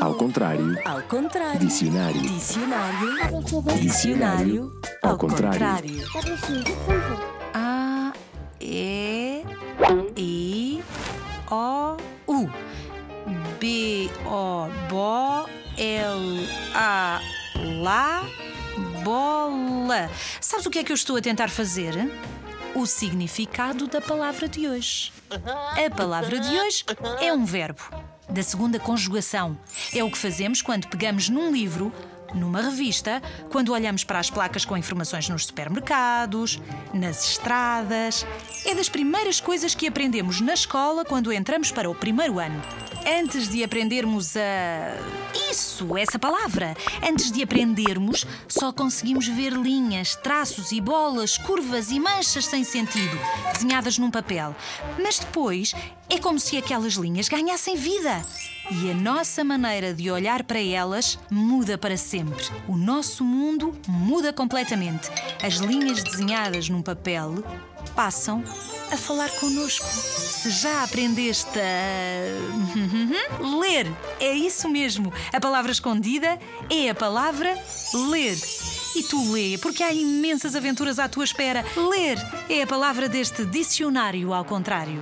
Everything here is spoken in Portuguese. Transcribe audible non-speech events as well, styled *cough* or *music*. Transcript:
Ao contrário. Ao contrário. Dicionário. Dicionário. Dicionário. Ao contrário. A, E, I, O, U. B, O, Bo, L, A, Lá, bola. Sabes o que é que eu estou a tentar fazer? O significado da palavra de hoje. A palavra de hoje é um verbo, da segunda conjugação. É o que fazemos quando pegamos num livro, numa revista, quando olhamos para as placas com informações nos supermercados, nas estradas. É das primeiras coisas que aprendemos na escola quando entramos para o primeiro ano. Antes de aprendermos a. Isso, essa palavra. Antes de aprendermos, só conseguimos ver linhas, traços e bolas, curvas e manchas sem sentido, desenhadas num papel. Mas depois é como se aquelas linhas ganhassem vida. E a nossa maneira de olhar para elas muda para sempre. O nosso mundo muda completamente. As linhas desenhadas num papel passam a falar connosco. Se já aprendeste a *laughs* ler, é isso mesmo. A palavra escondida é a palavra ler. E tu lê, porque há imensas aventuras à tua espera. Ler é a palavra deste dicionário ao contrário.